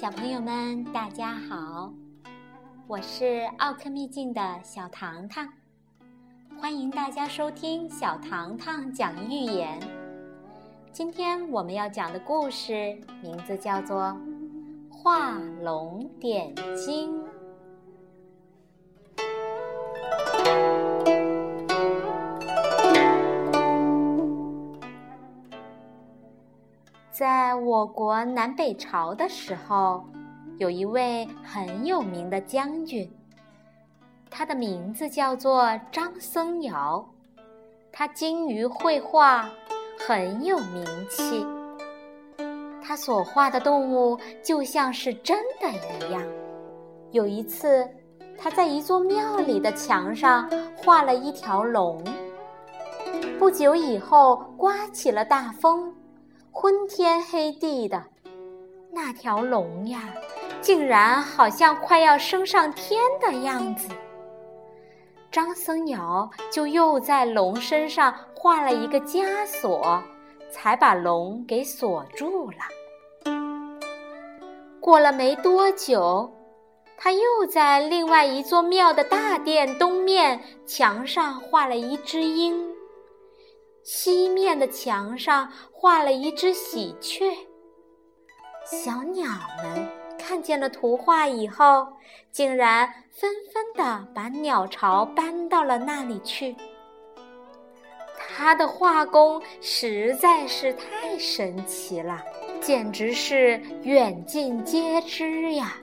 小朋友们，大家好！我是奥克秘境的小糖糖，欢迎大家收听小糖糖讲寓言。今天我们要讲的故事名字叫做《画龙点睛》。在我国南北朝的时候，有一位很有名的将军，他的名字叫做张僧繇，他精于绘画，很有名气。他所画的动物就像是真的一样。有一次，他在一座庙里的墙上画了一条龙。不久以后，刮起了大风。昏天黑地的，那条龙呀，竟然好像快要升上天的样子。张僧繇就又在龙身上画了一个枷锁，才把龙给锁住了。过了没多久，他又在另外一座庙的大殿东面墙上画了一只鹰。西面的墙上画了一只喜鹊。小鸟们看见了图画以后，竟然纷纷地把鸟巢搬到了那里去。他的画工实在是太神奇了，简直是远近皆知呀！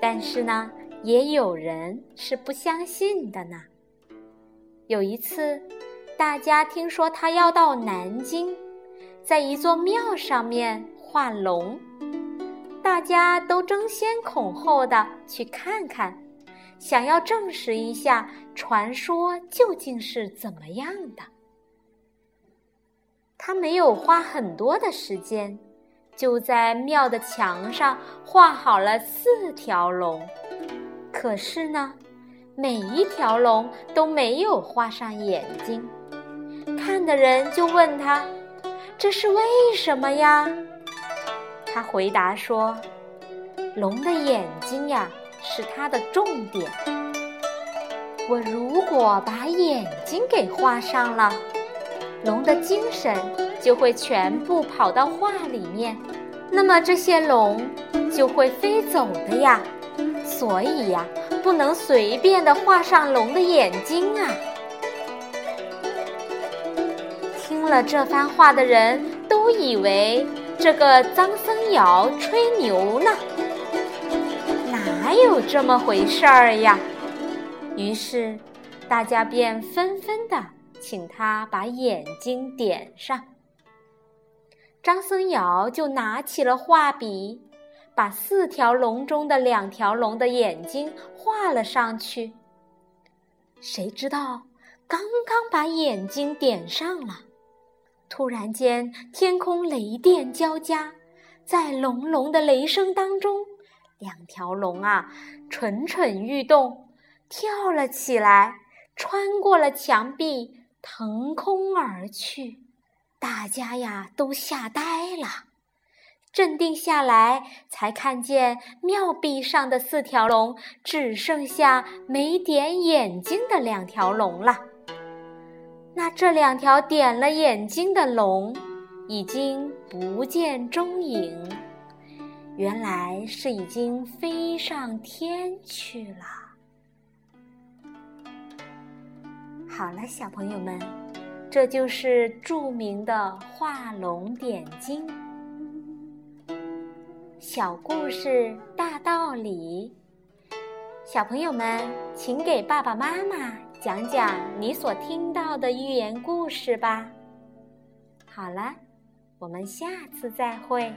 但是呢，也有人是不相信的呢。有一次。大家听说他要到南京，在一座庙上面画龙，大家都争先恐后的去看看，想要证实一下传说究竟是怎么样的。他没有花很多的时间，就在庙的墙上画好了四条龙，可是呢，每一条龙都没有画上眼睛。的人就问他：“这是为什么呀？”他回答说：“龙的眼睛呀，是它的重点。我如果把眼睛给画上了，龙的精神就会全部跑到画里面，那么这些龙就会飞走的呀。所以呀，不能随便的画上龙的眼睛啊。”听了这番话的人都以为这个张僧繇吹牛呢，哪有这么回事儿呀？于是大家便纷纷的请他把眼睛点上。张僧繇就拿起了画笔，把四条龙中的两条龙的眼睛画了上去。谁知道，刚刚把眼睛点上了。突然间，天空雷电交加，在隆隆的雷声当中，两条龙啊蠢蠢欲动，跳了起来，穿过了墙壁，腾空而去。大家呀都吓呆了，镇定下来，才看见庙壁上的四条龙只剩下没点眼睛的两条龙了。那这两条点了眼睛的龙，已经不见踪影，原来是已经飞上天去了。好了，小朋友们，这就是著名的画龙点睛。小故事大道理，小朋友们，请给爸爸妈妈。讲讲你所听到的寓言故事吧。好了，我们下次再会。